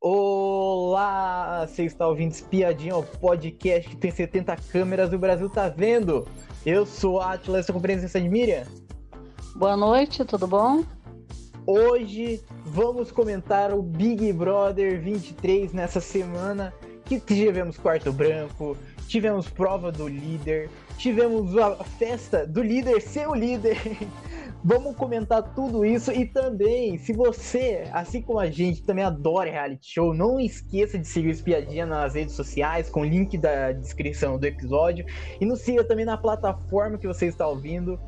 Olá, você está ouvindo Espiadinha, o podcast que tem 70 câmeras e o Brasil tá vendo. Eu sou a Atlas, estou com presença de Miriam. Boa noite, tudo bom? Hoje vamos comentar o Big Brother 23 nessa semana que tivemos quarto branco, tivemos prova do líder, tivemos a festa do líder ser o líder. Vamos comentar tudo isso e também, se você, assim como a gente, também adora reality show, não esqueça de seguir o Espiadinha nas redes sociais, com o link da descrição do episódio. E nos siga também na plataforma que você está ouvindo.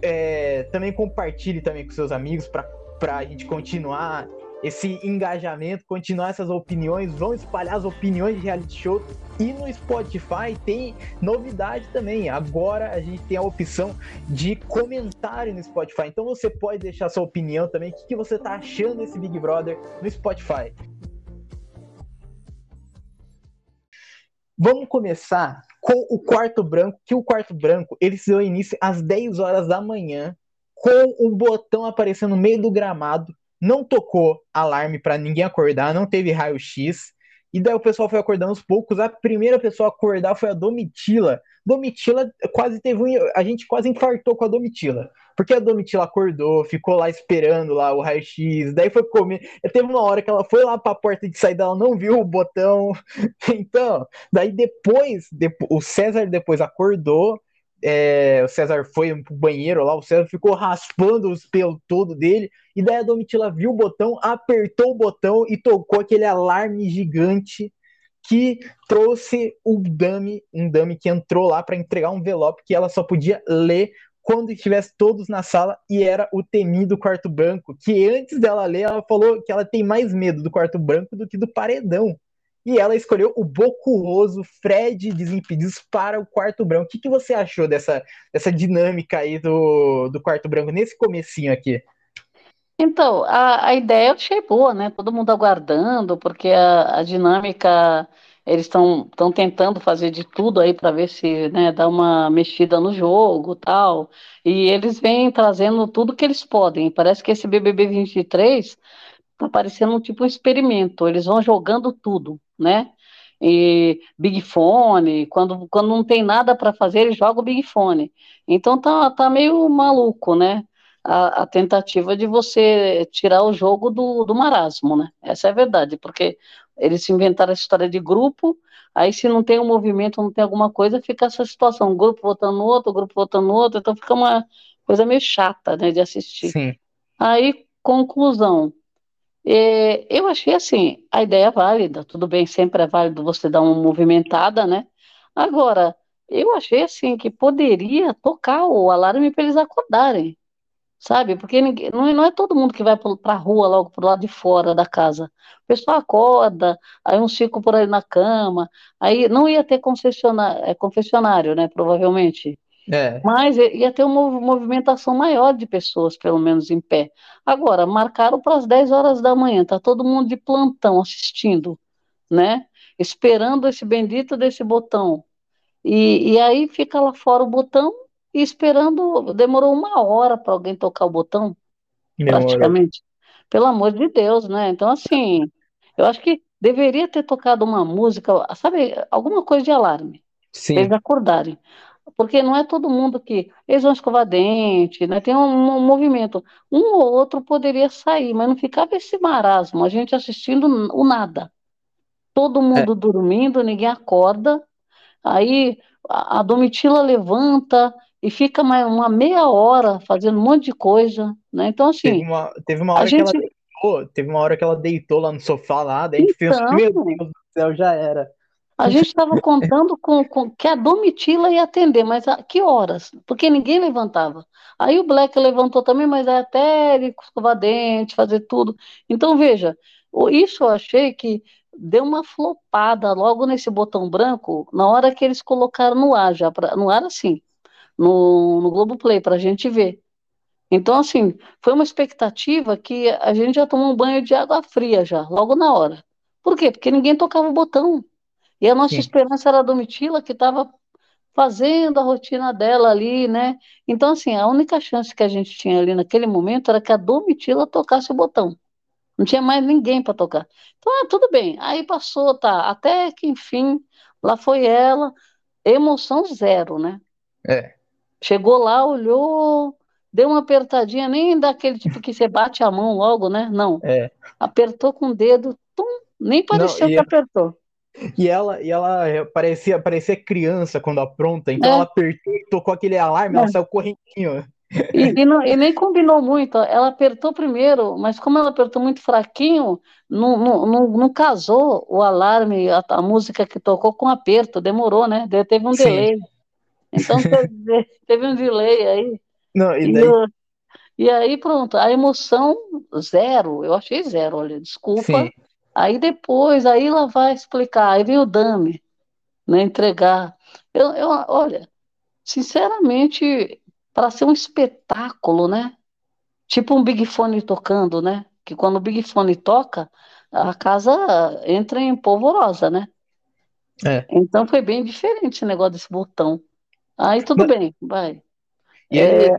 É, também compartilhe também com seus amigos para a gente continuar esse engajamento, continuar essas opiniões, vão espalhar as opiniões de reality show. E no Spotify tem novidade também. Agora a gente tem a opção de comentário no Spotify. Então você pode deixar sua opinião também. O que, que você tá achando desse Big Brother no Spotify? Vamos começar com o quarto branco, que o quarto branco ele se deu início às 10 horas da manhã, com um botão aparecendo no meio do gramado não tocou alarme para ninguém acordar, não teve raio-x. E daí o pessoal foi acordando aos poucos. A primeira pessoa a acordar foi a Domitila. Domitila quase teve um. A gente quase infartou com a Domitila. Porque a Domitila acordou, ficou lá esperando lá o raio-x, daí foi comer. Teve uma hora que ela foi lá para a porta de saída, ela não viu o botão. Então, daí depois, depois o César depois acordou, é, o César foi pro banheiro lá, o César ficou raspando os pelos todo dele, e daí a Domitila viu o botão, apertou o botão e tocou aquele alarme gigante que trouxe o dummy, um dummy que entrou lá para entregar um envelope que ela só podia ler quando estivesse todos na sala e era o temido quarto branco, que antes dela ler, ela falou que ela tem mais medo do quarto branco do que do paredão e ela escolheu o bocuroso Fred Desimpedidos para o quarto branco. O que, que você achou dessa, dessa dinâmica aí do, do quarto branco nesse comecinho aqui? Então, a, a ideia eu achei boa, né? Todo mundo aguardando, porque a, a dinâmica, eles estão tentando fazer de tudo aí para ver se né, dá uma mexida no jogo tal. E eles vêm trazendo tudo que eles podem. Parece que esse BBB 23 tá parecendo um tipo um experimento. Eles vão jogando tudo né? E Big Fone, quando, quando não tem nada para fazer, ele joga o Big Fone. Então tá, tá meio maluco, né? A, a, tentativa de você tirar o jogo do, do marasmo, né? Essa é a verdade, porque eles inventaram a história de grupo, aí se não tem um movimento, não tem alguma coisa, fica essa situação, um grupo votando no outro, um grupo votando no outro, então fica uma coisa meio chata, né, de assistir. Sim. Aí, conclusão, é, eu achei assim, a ideia é válida, tudo bem, sempre é válido você dar uma movimentada, né? Agora, eu achei assim que poderia tocar o alarme para eles acordarem, sabe? Porque ninguém, não, é todo mundo que vai para a rua logo para o lado de fora da casa. O pessoal acorda, aí uns ficam por aí na cama, aí não ia ter confessionário, é, confessionário né? Provavelmente. É. Mas ia ter uma movimentação maior de pessoas, pelo menos em pé. Agora, marcaram para as 10 horas da manhã, tá todo mundo de plantão assistindo, né? Esperando esse bendito desse botão. E, e aí fica lá fora o botão e esperando. Demorou uma hora para alguém tocar o botão, Demora. praticamente. Pelo amor de Deus, né? Então, assim, eu acho que deveria ter tocado uma música, sabe, alguma coisa de alarme. Sim. Eles acordarem porque não é todo mundo que eles vão escovar dente, né? Tem um, um, movimento. Um ou outro poderia sair, mas não ficava esse marasmo, a gente assistindo o nada. Todo mundo é. dormindo, ninguém acorda. Aí a, a Domitila levanta e fica mais uma meia hora fazendo um monte de coisa, né? Então assim, teve uma, teve uma hora gente... que ela deitou, teve uma hora que ela deitou lá no sofá lá, daí então... a gente então... meu Deus do céu, já era. A gente estava contando com, com, que a Domitila ia atender, mas a que horas? Porque ninguém levantava. Aí o Black levantou também, mas é até ele escovar dente, fazer tudo. Então, veja, isso eu achei que deu uma flopada logo nesse botão branco, na hora que eles colocaram no ar, já pra, no ar assim, no, no Globoplay, para a gente ver. Então, assim, foi uma expectativa que a gente já tomou um banho de água fria já, logo na hora. Por quê? Porque ninguém tocava o botão. E a nossa Sim. esperança era a Domitila, que estava fazendo a rotina dela ali, né? Então, assim, a única chance que a gente tinha ali naquele momento era que a Domitila tocasse o botão, Não tinha mais ninguém para tocar. Então, ah, tudo bem. Aí passou, tá. Até que, enfim, lá foi ela. Emoção zero, né? É. Chegou lá, olhou, deu uma apertadinha, nem daquele tipo que você bate a mão logo, né? Não. É. Apertou com o dedo, tum, nem pareceu Não, que apertou. E ela, e ela parecia, parecia criança quando apronta, então É. ela apertou e tocou aquele alarme, ela É. saiu correntinho. E, e não- e nem combinou muito. Ela apertou primeiro, mas como ela apertou muito fraquinho, não, não, não, não casou o alarme, a, a música que tocou com aperto, demorou, né? De- Teve um Sim. delay. Então teve, teve um delay aí. Não, e E, daí, eu- e aí pronto, a emoção zero, eu achei zero, olha, desculpa. sim, Aí depois, aí ela vai explicar, aí vem o Dami, né, entregar. Eu, eu, olha, sinceramente, para ser um espetáculo, né? Tipo um Big Fone tocando, né? Que quando o Big Fone toca, a casa entra em polvorosa, né? É. Então foi bem diferente esse negócio desse botão. Aí tudo Mas- bem, vai. E, É. ele-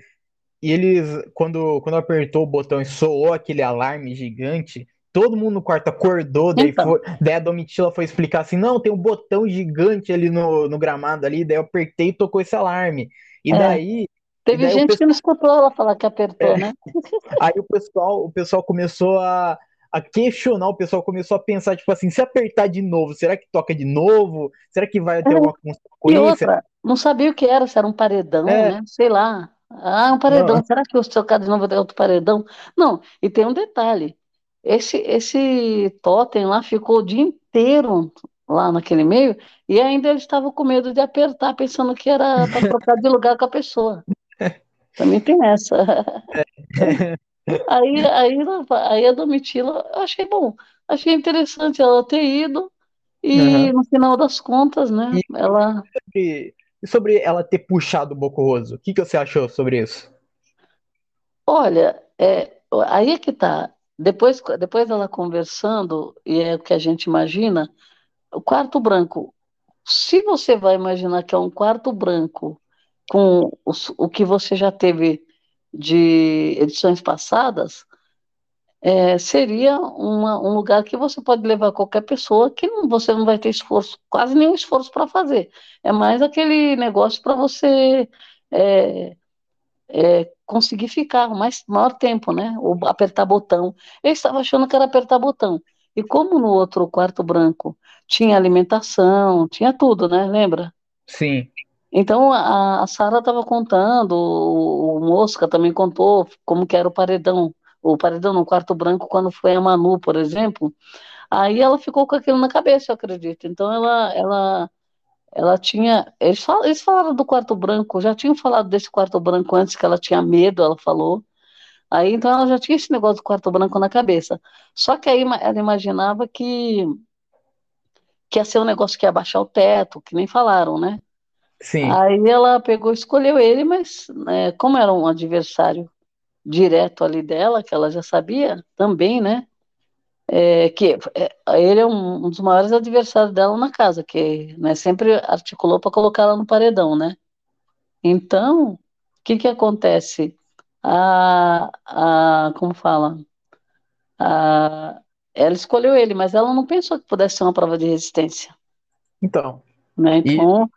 e eles, quando, quando apertou o botão e soou aquele alarme gigante, todo mundo no quarto acordou, daí, Então. foi, daí a Domitila foi explicar assim, não, tem um botão gigante ali no, no gramado ali, daí eu apertei e tocou esse alarme. E É. daí, Teve daí o gente pessoal- que não escutou ela falar que apertou, É. né? aí o pessoal, o pessoal começou a, a questionar, o pessoal começou a pensar, tipo assim, se apertar de novo, será que toca de novo? Será que vai ter É. alguma consequência? E outra, não sabia o que era, se era um paredão, É. né? Sei lá. Ah, um paredão. Não. Será que o seu de novo é outro paredão? Não, e tem um detalhe. Esse, esse totem lá ficou o dia inteiro lá naquele meio e ainda ele estava com medo de apertar, pensando que era para trocar de lugar com a pessoa. Também tem essa. Aí, aí, ela- aí a Domitila, eu achei bom, achei interessante ela ter ido e Aham. no final das contas, né, E- ela sobre, sobre ela ter puxado o Bocorroso, o que, que você achou sobre isso? Olha, é, aí é que tá. Depois, depois ela conversando, e é o que a gente imagina, o quarto branco. Se você vai imaginar que é um quarto branco com os- o, que você já teve de edições passadas, é, seria uma- um lugar que você pode levar qualquer pessoa que não- você não vai ter esforço, quase nenhum esforço para fazer. É mais aquele negócio para você é, é, conseguir ficar o mais, maior tempo, né? Ou apertar botão. Eu estava achando que era apertar botão. E como no outro quarto branco tinha alimentação, tinha tudo, né? Lembra? Sim, Então a, a Sara estava contando, o, o Mosca também contou como que era o paredão, o paredão no quarto branco quando foi a Manu, por exemplo. Aí ela ficou com aquilo na cabeça, eu acredito. Então ela, ela, ela tinha, eles, fal- eles falaram do quarto branco, já tinham falado desse quarto branco antes que ela tinha medo, ela falou. Aí então ela já tinha esse negócio do quarto branco na cabeça. Só que aí ela imaginava que que ia ser um negócio que ia baixar o teto, que nem falaram, né? sim, Aí ela pegou, escolheu ele, mas né, como era um adversário direto ali dela, que ela já sabia também, né? É, que é, ele é um, um dos maiores adversários dela na casa, que né, sempre articulou para colocar ela no paredão, né? Então, o que que acontece? A, a, como fala? A, ela escolheu ele, mas ela não pensou que pudesse ser uma prova de resistência, então, né? E- Então,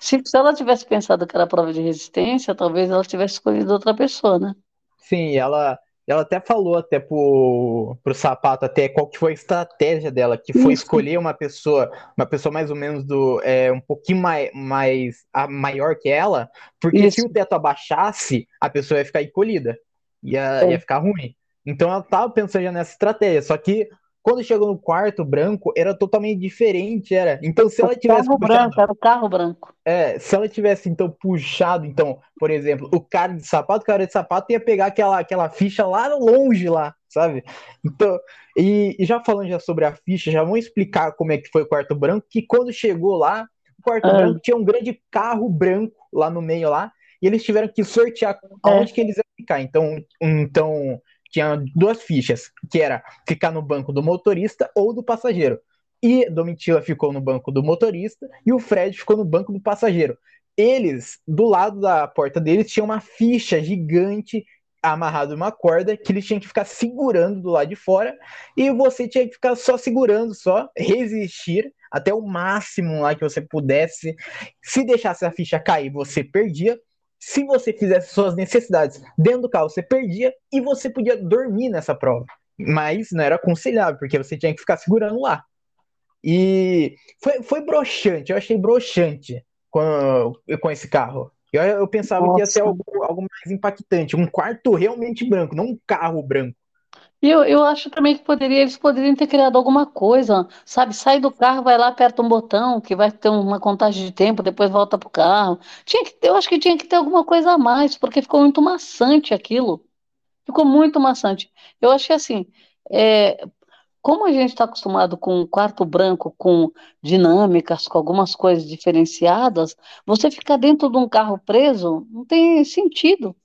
se, se ela tivesse pensado que era prova de resistência, talvez ela tivesse escolhido outra pessoa, né? sim, ela, ela até falou até pro, pro Sapato até qual que foi a estratégia dela, que foi Isso. escolher uma pessoa, uma pessoa mais ou menos do, é, um pouquinho mais, mais a, maior que ela, porque Isso. se o teto abaixasse, a pessoa ia ficar encolhida, ia, É. ia ficar ruim. Então ela tava pensando já nessa estratégia, só que quando chegou no quarto branco, era totalmente diferente, era. Então se ela O tivesse carro puxado branco, era o carro branco. É, se ela tivesse, então, puxado, então, por exemplo, o cara de sapato, o cara de sapato ia pegar aquela, aquela ficha lá longe lá, sabe? Então, e, e já falando já sobre a ficha, já vamos explicar como é que foi o quarto branco, que quando chegou lá, o quarto Ah. branco tinha um grande carro branco lá no meio lá, e eles tiveram que sortear aonde que eles iam ficar. Então, então tinha duas fichas, que era ficar no banco do motorista ou do passageiro. E Domitila ficou no banco do motorista e o Fred ficou no banco do passageiro. Eles, do lado da porta deles, tinha uma ficha gigante amarrado uma corda que eles tinham que ficar segurando do lado de fora e você tinha que ficar só segurando, só resistir até o máximo lá que você pudesse. Se deixasse a ficha cair, você perdia. Se você fizesse suas necessidades dentro do carro, você perdia e você podia dormir nessa prova. Mas não era aconselhável, porque você tinha que ficar segurando lá. E foi, foi broxante, eu achei broxante com, com esse carro. Eu, eu pensava Nossa. que ia ser algo, algo mais impactante, um quarto realmente branco, não um carro branco. Eu, eu acho também que poderia, eles poderiam ter criado alguma coisa, sabe? Sai do carro, vai lá, aperta um botão, que vai ter uma contagem de tempo, depois volta pro carro. Tinha que, eu acho que tinha que ter alguma coisa a mais, porque ficou muito maçante aquilo. Ficou muito maçante. Eu achei assim, é, como a gente está acostumado com um quarto branco, com dinâmicas, com algumas coisas diferenciadas, você ficar dentro de um carro preso não tem sentido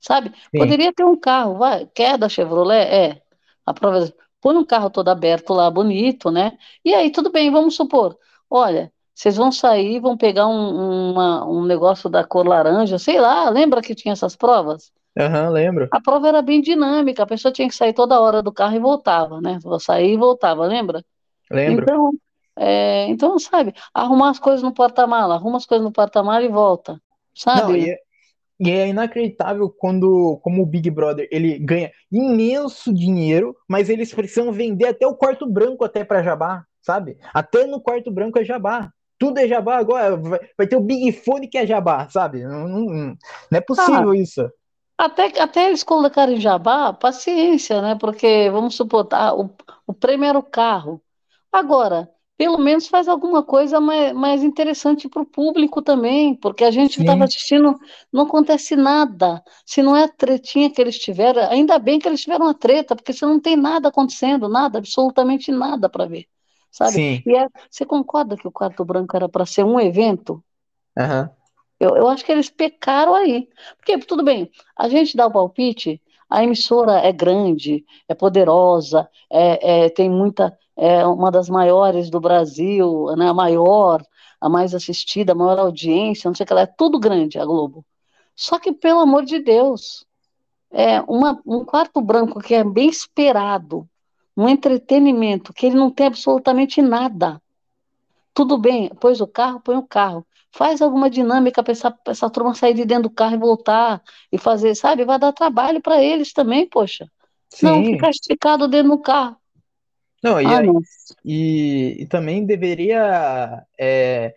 sabe? Sim. Poderia ter um carro, vai, quer da Chevrolet? É. A prova, põe um carro todo aberto lá, bonito, né? E aí, tudo bem, vamos supor, olha, vocês vão sair, vão pegar um, uma, um negócio da cor laranja, sei lá, lembra que tinha essas provas? Aham, uhum, lembro. A prova era bem dinâmica, a pessoa tinha que sair toda hora do carro e voltava, né? Vou sair e voltava, lembra? Lembro. Então, é, então, sabe, arrumar as coisas no porta-mala, arruma as coisas no porta-mala e volta, sabe? Não, e, e é inacreditável quando, como o Big Brother, ele ganha imenso dinheiro, mas eles precisam vender até o quarto branco até para Jabá, sabe? Até no quarto branco é Jabá. Tudo é Jabá agora. Vai, vai ter o Big Fone que é Jabá, sabe? Não, não, não é possível ah, isso. Até, até eles colocarem Jabá, paciência, né? Porque, vamos supor, tá, o, o prêmio era o carro. Agora, pelo menos faz alguma coisa mais, mais interessante para o público também, porque a gente estava assistindo, não acontece nada. Se não é a tretinha que eles tiveram, ainda bem que eles tiveram uma treta, porque você não tem nada acontecendo, nada, absolutamente nada para ver, sabe? Sim. E é, você concorda que o Quarto Branco era para ser um evento? Uhum. Eu, eu acho que eles pecaram aí. Porque, tudo bem, a gente dá o palpite, a emissora é grande, é poderosa, é, é tem muita é uma das maiores do Brasil, né, a maior, a mais assistida, a maior audiência, não sei o que ela é tudo grande, a Globo. Só que, pelo amor de Deus, é uma, um quarto branco que é bem esperado, um entretenimento, que ele não tem absolutamente nada. Tudo bem, pôs o carro, põe o carro. Faz alguma dinâmica para essa, essa turma sair de dentro do carro e voltar e fazer, sabe? Vai dar trabalho para eles também, poxa. Sim. Não, ficar esticado dentro do carro. Não, e, ah, aí, e, e, também deveria é,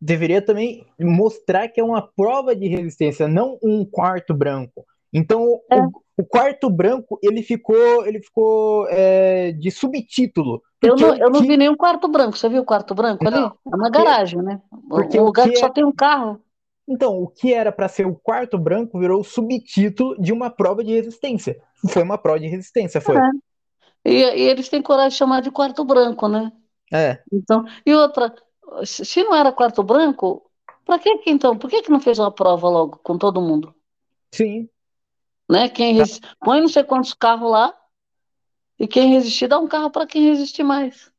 deveria também mostrar que é uma prova de resistência, não um quarto branco. Então é. o, o, quarto branco ele ficou ele ficou é, de subtítulo. Eu não, eu não vi nenhum quarto branco. Você viu o quarto branco não, ali? É uma garagem, né? Porque um lugar que, que só é... tem um carro. Então, o que era para ser o quarto branco virou o subtítulo de uma prova de resistência. Foi uma prova de resistência, foi. É. E, e, eles têm coragem de chamar de quarto branco, né? É. Então, e outra, se não era quarto branco, para que que então? Por que que não fez uma prova logo com todo mundo? Sim. Né? Quem res... põe não sei quantos carros lá e quem resistir dá um carro para quem resistir mais.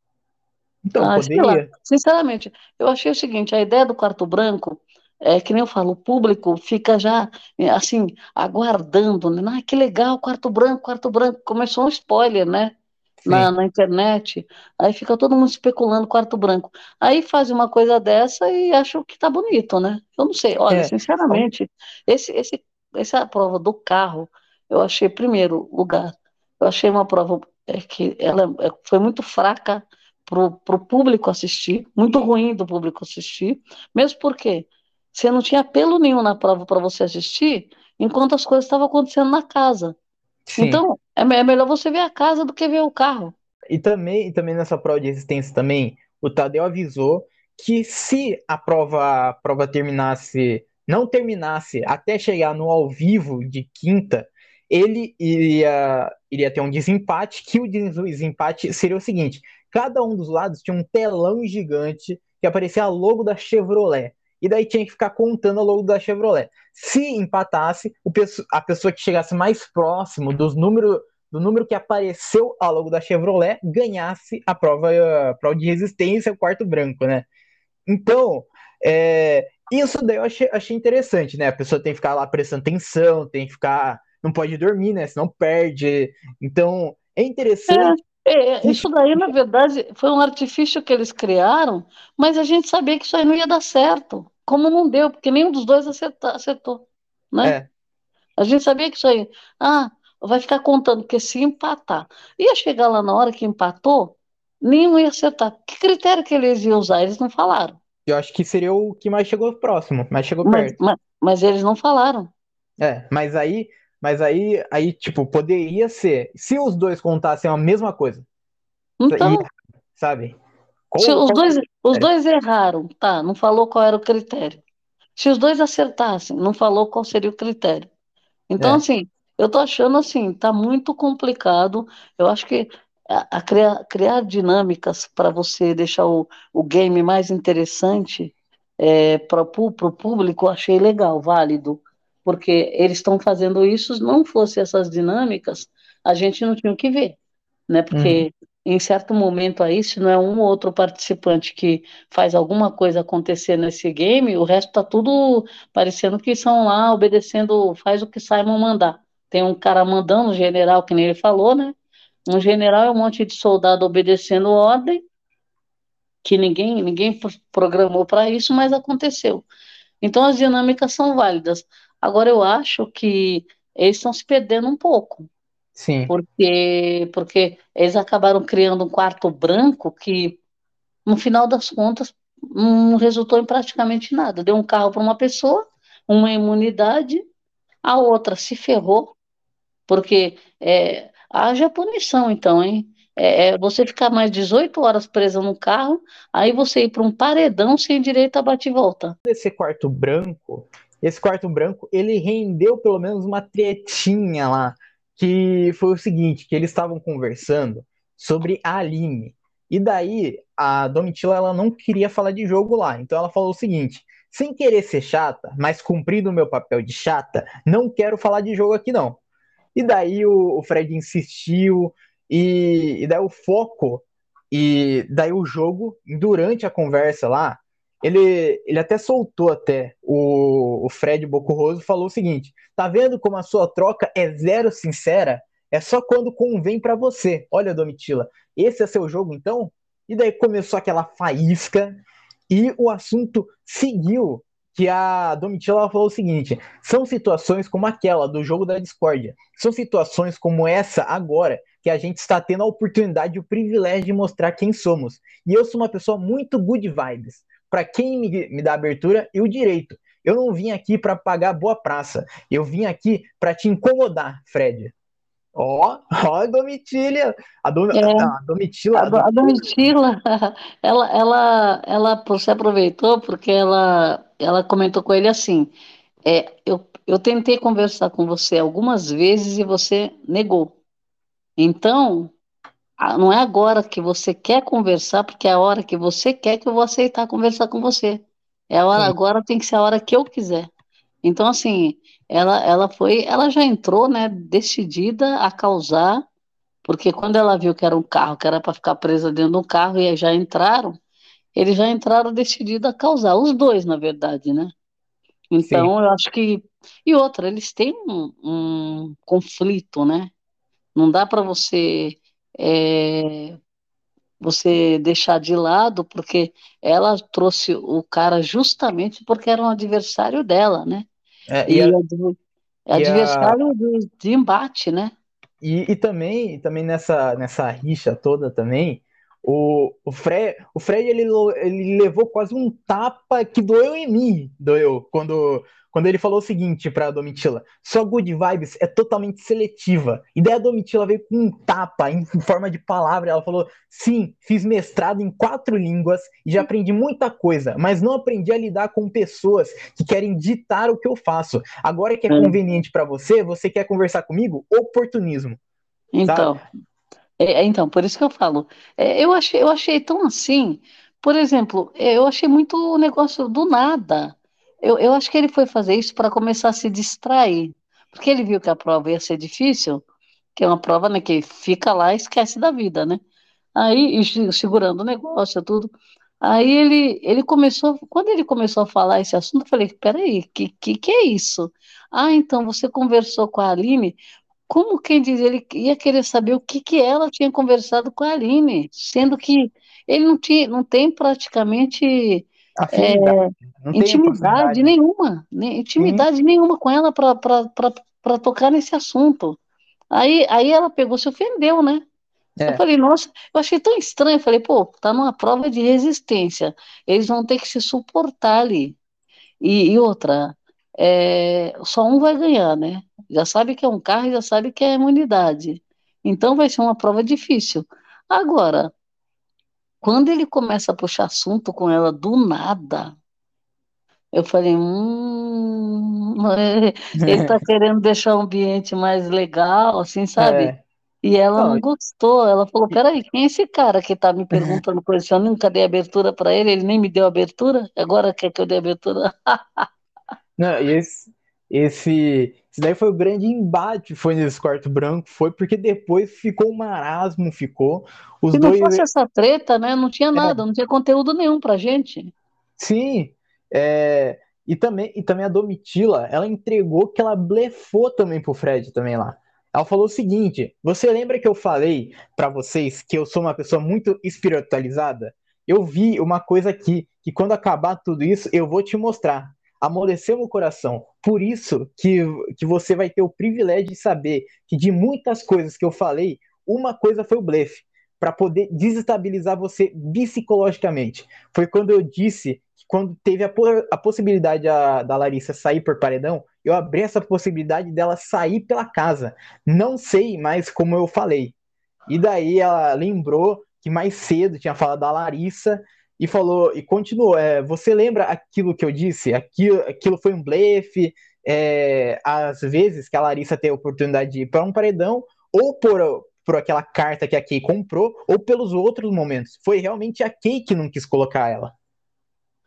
Então, ah, poderia. Sinceramente, eu achei o seguinte, a ideia do quarto branco é que nem eu falo, o público fica já assim, aguardando, né? Ah, que legal, quarto branco, quarto branco. Começou um spoiler, né? Na, na, internet, aí fica todo mundo especulando quarto branco. Aí faz uma coisa dessa e acho que tá bonito, né? Eu não sei, olha, é. sinceramente, esse, esse, essa prova do carro, eu achei, primeiro lugar, eu achei uma prova é, que ela é, foi muito fraca pro, pro público assistir, muito ruim do público assistir, mesmo porque você não tinha apelo nenhum na prova para você assistir, enquanto as coisas estavam acontecendo na casa. Sim. Então, é, é, melhor você ver a casa do que ver o carro. E também, e também nessa prova de resistência também, o Tadeu avisou que se a prova, a prova terminasse, não terminasse até chegar no ao vivo de quinta, ele iria, iria ter um desempate, que o desempate seria o seguinte, cada um dos lados tinha um telão gigante que aparecia a logo da Chevrolet e daí tinha que ficar contando ao longo da Chevrolet. Se empatasse, a pessoa que chegasse mais próximo dos números do número que apareceu ao longo da Chevrolet ganhasse a prova, a prova de resistência, o quarto branco, né? Então, é, isso daí eu achei, achei, interessante, né? A pessoa tem que ficar lá prestando atenção, tem que ficar não pode dormir, né? Senão perde. Então, é interessante. É, é, isso daí, na verdade, foi um artifício que eles criaram, mas a gente sabia que isso aí não ia dar certo. Como não deu, porque nenhum dos dois acertou, acertou né? É. A gente sabia que isso aí, ah, vai ficar contando, porque se empatar. Ia chegar lá na hora que empatou, nenhum ia acertar. Que critério que eles iam usar? Eles não falaram. Eu acho que seria o que mais chegou próximo, mais chegou Mas, perto. mas, mas eles não falaram. É, mas aí, mas aí, aí, tipo, poderia ser, se os dois contassem a mesma coisa, Então, e- sabe? Se os dois, os dois erraram, tá, não falou qual era o critério. Se os dois acertassem, não falou qual seria o critério. Então, É. assim, eu tô achando assim, tá muito complicado. Eu acho que a, a criar, criar dinâmicas para você deixar o, o game mais interessante é, para o público, eu achei legal, válido, porque eles estão fazendo isso, se não fosse essas dinâmicas, a gente não tinha o que ver, né? Porque em certo momento aí, se não é um ou outro participante que faz alguma coisa acontecer nesse game, o resto tá tudo parecendo que são lá obedecendo, faz o que Simon mandar. Tem um cara mandando, um general, que nem ele falou, né? Um general é um monte de soldado obedecendo ordem, que ninguém, ninguém pro- programou para isso, mas aconteceu. Então as dinâmicas são válidas. Agora eu acho que eles estão se perdendo um pouco, Sim, porque, porque eles acabaram criando um quarto branco que, no final das contas, não resultou em praticamente nada. Deu um carro para uma pessoa, uma imunidade, a outra se ferrou, porque é, haja punição, então, hein? É, é você ficar mais 18 horas presa no carro, aí você ir para um paredão sem direito a bate-volta. esse quarto branco, esse quarto branco, ele rendeu pelo menos uma tretinha lá, que foi o seguinte, que eles estavam conversando sobre a Aline. E daí a Domitila ela não queria falar de jogo lá, então ela falou o seguinte: sem querer ser chata, mas cumprindo o meu papel de chata, não quero falar de jogo aqui não. E daí o, o Fred insistiu e, e daí o foco e daí o jogo durante a conversa lá ele, ele até soltou até o, o Fred Bocurroso falou o seguinte: tá vendo como a sua troca é zero sincera? É só quando convém pra você. Olha, Domitila, esse é seu jogo então? E daí começou aquela faísca e o assunto seguiu. Que a Domitila falou o seguinte: são situações como aquela do jogo da discórdia, são situações como essa agora que a gente está tendo a oportunidade e o privilégio de mostrar quem somos. E eu sou uma pessoa muito good vibes para quem me, me dá abertura e o direito. Eu não vim aqui para pagar boa praça. Eu vim aqui para te incomodar, Fred. Ó, ó, a Domitilha. A, Dom, É. a Domitila. A, Do- a Domitila, ela, ela, ela se aproveitou porque ela, ela comentou com ele assim: é, eu, eu tentei conversar com você algumas vezes e você negou. Então, a- não é agora que você quer conversar, porque é a hora que você quer que eu vou aceitar conversar com você. É a hora, Sim. agora tem que ser a hora que eu quiser. Então, assim, ela, ela foi, ela já entrou, né, decidida a causar. Porque quando ela viu que era um carro, que era para ficar presa dentro do carro, e já entraram, eles já entraram decididos a causar, os dois, na verdade, né? Então, eu acho que. E outra, eles têm um, um conflito, né? Não dá para você é, você deixar de lado, porque ela trouxe o cara justamente porque era um adversário dela, né? É, E, e, a- adver- e a- adversário de, de embate, né? e- e também, também nessa, nessa rixa toda também, o, o Fred, o Fred ele, ele levou quase um tapa que doeu em mim, doeu, quando, quando ele falou o seguinte pra Domitila, sua good vibes é totalmente seletiva. E daí a Domitila veio com um tapa em forma de palavra, ela falou, sim, fiz mestrado em quatro línguas e já aprendi muita coisa, mas não aprendi a lidar com pessoas que querem ditar o que eu faço. Agora que é É. conveniente pra você, você quer conversar comigo? Oportunismo. Então, é, é, então, por isso que eu falo. É, eu achei, eu achei tão assim. Por exemplo, é, eu achei muito o negócio do nada. Eu, eu acho que ele foi fazer isso para começar a se distrair. Porque ele viu que a prova ia ser difícil, que é uma prova, né, que fica lá e esquece da vida, né? Aí, se- segurando o negócio, tudo. Aí ele, ele começou, quando ele começou a falar esse assunto, eu falei, peraí, que, que que é isso? Ah, então você conversou com a Aline? Como quem diz, ele ia querer saber o que que ela tinha conversado com a Aline, sendo que ele não tinha, não tem praticamente Afinidade. Não tem intimidade nenhuma, Sim, intimidade nenhuma com ela para tocar nesse assunto. Aí, aí ela pegou, se ofendeu, né? Eu é. falei, nossa, eu achei tão estranho. Eu falei, pô, tá numa prova de resistência. Eles vão ter que se suportar ali. E, e outra, é, só um vai ganhar, né? Já sabe que é um carro, e já sabe que é imunidade. Então vai ser uma prova difícil. Agora, quando ele começa a puxar assunto com ela do nada, eu falei, hum, ele tá querendo deixar o ambiente mais legal, assim, sabe? É. E ela Não, gostou. Ela falou: Peraí, quem é esse cara que tá me perguntando coisa? assim? Eu nunca dei abertura para ele, ele nem me deu abertura, agora quer que eu dê abertura? não, esse, esse, esse daí foi o grande embate, foi nesse quarto branco, foi porque depois ficou um marasmo, ficou. Os Se não dois, fosse essa treta, né, não tinha é, nada, não tinha conteúdo nenhum pra gente. sim, é, e também, e também a Domitila, ela entregou que ela blefou também pro Fred também lá. Ela falou o seguinte: você lembra que eu falei pra vocês que eu sou uma pessoa muito espiritualizada? Eu vi uma coisa aqui, que quando acabar tudo isso, eu vou te mostrar. Amoleceu meu coração. Por isso que, que você vai ter o privilégio de saber que de muitas coisas que eu falei, uma coisa foi o blefe, para poder desestabilizar você psicologicamente. Foi quando eu disse que quando teve a, a possibilidade a, da Larissa sair por paredão, eu abri essa possibilidade dela sair pela casa. Não sei mais como eu falei. E daí ela lembrou que mais cedo tinha falado da Larissa e falou e continuou. É, você lembra aquilo que eu disse? Aquilo, aquilo foi um blefe. É, às vezes que a Larissa tem a oportunidade de ir para um paredão ou por, por aquela carta que a Kay comprou ou pelos outros momentos. Foi realmente a Kay que não quis colocar ela.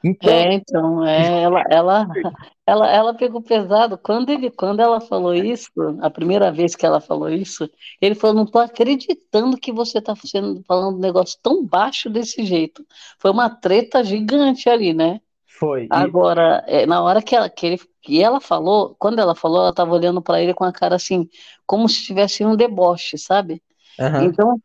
Então, É, então, é, ela, ela, ela, ela pegou pesado. Quando ele, quando ela falou isso, a primeira vez que ela falou isso, ele falou: Não tô acreditando que você tá sendo, falando um negócio tão baixo desse jeito. Foi uma treta gigante ali, né? foi. Agora, é, na hora que ela, que ele, que ela falou, quando ela falou, ela estava olhando para ele com a cara assim, como se tivesse um deboche, sabe? uhum, Então,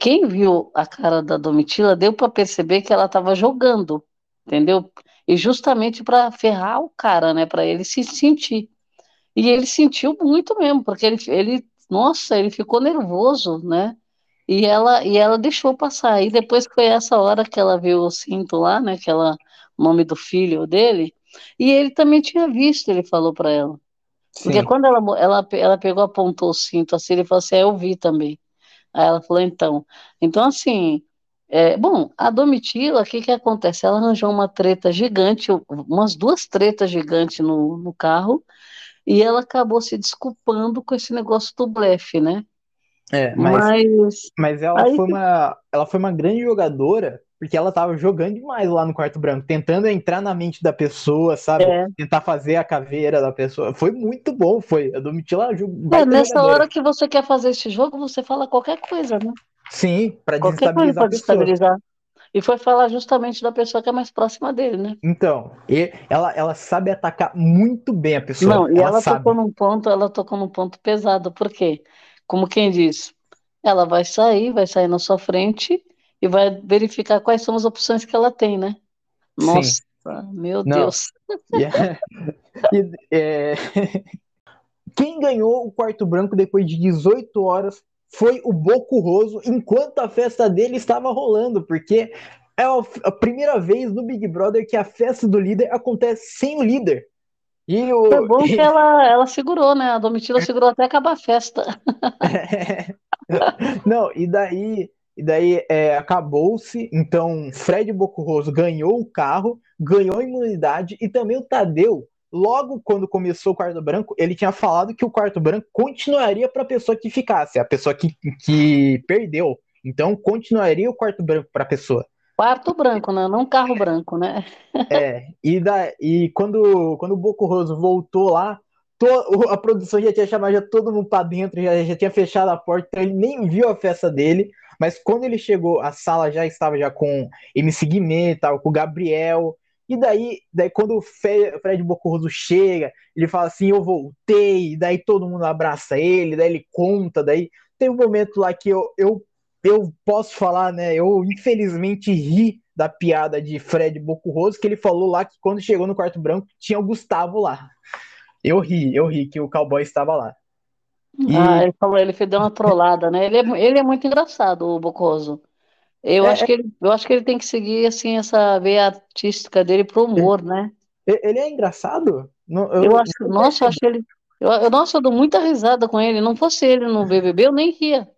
quem viu a cara da Domitila deu para perceber que ela estava jogando, entendeu? E justamente para ferrar o cara, né? Para ele se sentir. E ele sentiu muito mesmo, porque ele, ele, nossa, ele ficou nervoso, né? E ela, e ela deixou passar. E depois foi essa hora que ela viu o cinto lá, né? Que ela, o nome do filho dele. E ele também tinha visto, ele falou para ela. Porque sim. quando ela, ela, ela pegou, apontou o cinto assim, ele falou assim: é, eu vi também. Aí ela falou: então. Então, assim. É, bom, a Domitila, o que que acontece? Ela arranjou uma treta gigante, umas duas tretas gigantes no, no carro, e ela acabou se desculpando com esse negócio do blefe, né? É, mas Mas Mas ela aí foi uma, ela foi uma grande jogadora, porque ela tava jogando demais lá no quarto branco, tentando entrar na mente da pessoa, sabe? é, Tentar fazer a caveira da pessoa. Foi muito bom, foi. A Domitila é uma é, baita nessa jogadora. hora que você quer fazer esse jogo, você fala qualquer coisa, né? Sim, coisa desestabilizar a para pessoa. E foi falar justamente da pessoa que é mais próxima dele, né? Então, ela, ela sabe atacar muito bem a pessoa. Não, e Ela ela tocou num ponto, ela tocou num ponto pesado, por quê? Como quem diz, ela vai sair, vai sair na sua frente e vai verificar quais são as opções que ela tem, né? Sim. Nossa, meu Não. Deus. E, e, é, Quem ganhou o quarto branco depois de 18 horas foi o Boco Roso, enquanto a festa dele estava rolando, porque é a primeira vez no Big Brother que a festa do líder acontece sem o líder. E Foi o. bom que ela, ela segurou, né? A Domitila segurou até acabar a festa. Não, e daí. E daí é, acabou-se. Então, Fred Bocurroso ganhou o carro, ganhou a imunidade e também o Tadeu. Logo quando começou o quarto branco, ele tinha falado que o quarto branco continuaria para a pessoa que ficasse, a pessoa que, que perdeu. Então, continuaria o quarto branco para a pessoa. Quarto branco, né? Não carro branco, né? É, e, da, e quando, quando o Bocurroso voltou lá, to, a produção já tinha chamado já todo mundo para dentro, já, já tinha fechado a porta, então ele nem viu a festa dele. Mas quando ele chegou, a sala já estava já com MC Guimê, tava com o Gabriel. E daí, daí quando o Fred Bocurroso chega, ele fala assim, eu voltei, daí todo mundo abraça ele, daí ele conta, daí tem um momento lá que eu, eu, eu posso falar, né, eu infelizmente ri da piada de Fred Bocurroso, que ele falou lá que quando chegou no quarto branco tinha o Gustavo lá. Eu ri, eu ri que o cowboy estava lá. E... Ah, ele falou, ele deu uma trollada, né? Ele é, ele é muito engraçado, o Bocoso. Eu é, acho que ele, eu acho que ele tem que seguir assim essa veia artística dele pro humor, né? Ele é engraçado? eu, eu, acho, eu nossa, eu acho ele, eu, eu, nossa, eu dou muita risada com ele. Não fosse ele no BBB, eu nem ria.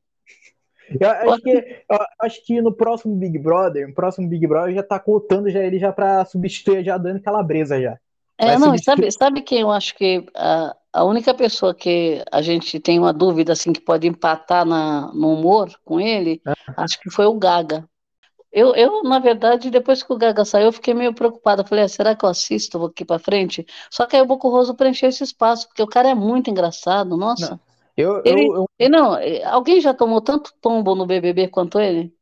Eu acho, que, eu acho que no próximo Big Brother, no próximo Big Brother já tá contando já ele já para substituir já a Dani Calabresa já. É, não, substituir... sabe, sabe quem eu acho que a, a única pessoa que a gente tem uma dúvida assim que pode empatar na, no humor com ele, é. acho que foi o Gaga. Eu, eu, na verdade, depois que o Gaga saiu, eu fiquei meio preocupada. Falei, ah, será que eu assisto aqui para frente? Só que aí o Boco Roso preencheu esse espaço, porque o cara é muito engraçado, nossa. Não. Eu, ele, eu, eu... não, alguém já tomou tanto tombo no BBB quanto ele?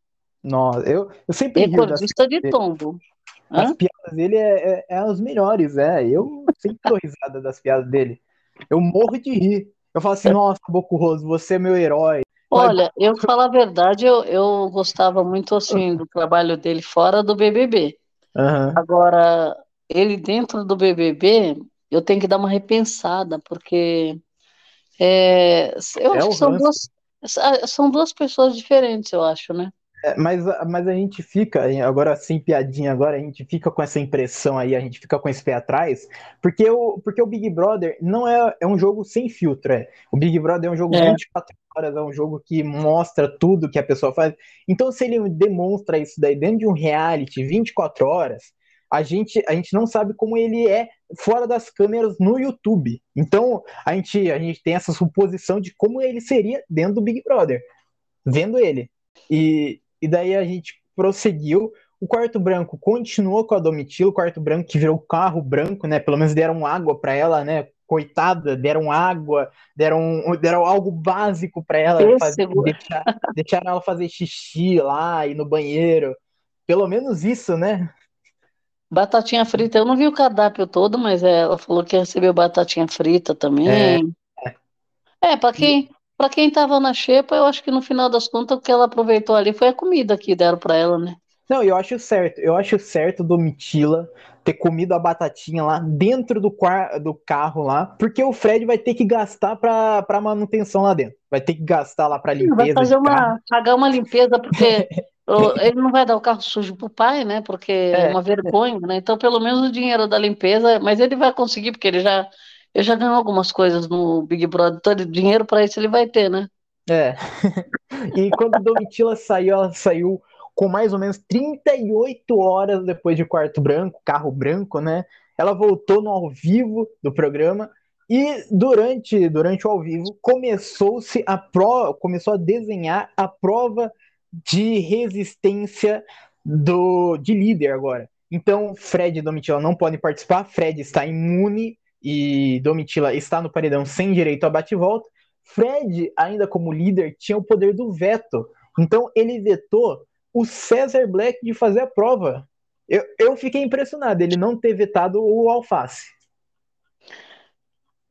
Não, eu, eu sempre Recordista de tombo. As Hã? piadas dele é, é, é, as melhores, é. Eu sempre dou risada das piadas dele. Eu morro de rir. Eu falo assim, nossa, Roso, você é meu herói. Olha, eu falo a verdade, eu, eu gostava muito assim do trabalho dele fora do BBB. Uhum. Agora, ele dentro do BBB, eu tenho que dar uma repensada, porque é, eu é acho que são duas, são duas pessoas diferentes, eu acho, né? É, mas, mas a gente fica, agora sem piadinha, agora a gente fica com essa impressão aí, a gente fica com esse pé atrás, porque o, porque o Big Brother não é, é um jogo sem filtro, é. O Big Brother é um jogo é. 24 horas, é um jogo que mostra tudo que a pessoa faz. Então, se ele demonstra isso daí dentro de um reality 24 horas, a gente, a gente não sabe como ele é fora das câmeras no YouTube. Então, a gente, a gente tem essa suposição de como ele seria dentro do Big Brother, vendo ele. E, e daí a gente prosseguiu. O quarto branco continuou com a Domitila, o quarto branco que virou carro branco, né? Pelo menos deram água para ela, né? Coitada, deram água, deram, deram algo básico para ela, fazer, deixar, deixaram ela fazer xixi lá e no banheiro. Pelo menos isso, né? Batatinha frita, eu não vi o cardápio todo, mas ela falou que recebeu batatinha frita também. É, é para quem para quem estava na xepa, eu acho que no final das contas o que ela aproveitou ali foi a comida que deram para ela, né? Não, eu acho certo. Eu acho certo Domitila ter comido a batatinha lá dentro do, do carro lá, porque o Fred vai ter que gastar para pra manutenção lá dentro. Vai ter que gastar lá para limpeza. Vai fazer uma, pagar uma limpeza, porque ele não vai dar o carro sujo pro pai, né? Porque é, é uma vergonha, né? Então, pelo menos o dinheiro da limpeza, mas ele vai conseguir, porque ele já eu já ganhou algumas coisas no Big Brother, todo dinheiro para isso ele vai ter, né? É. e quando Domitila saiu, ela saiu com mais ou menos 38 horas depois de quarto branco, carro branco, né? Ela voltou no ao vivo do programa e durante, durante o ao vivo começou-se a prova, começou a desenhar a prova de resistência do de líder agora. Então, Fred e Domitila não podem participar, Fred está imune e Domitila está no paredão sem direito a bate-volta, Fred, ainda como líder, tinha o poder do veto. Então ele vetou o César Black de fazer a prova. Eu, eu fiquei impressionado ele não ter vetado o Alface.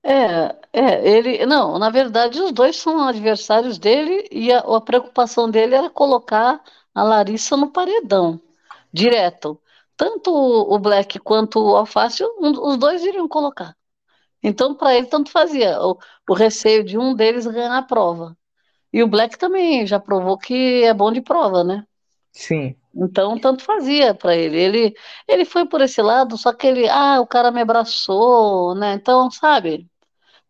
É, é, ele. Não, na verdade, os dois são adversários dele e a, a preocupação dele era colocar a Larissa no paredão, direto. Tanto o Black quanto o Alface, os dois iriam colocar. Então, para ele, tanto fazia o, o, receio de um deles ganhar a prova. E o Black também já provou que é bom de prova, né? Sim. Então, tanto fazia para ele. ele. Ele foi por esse lado, só que ele, ah, o cara me abraçou, né? Então, sabe?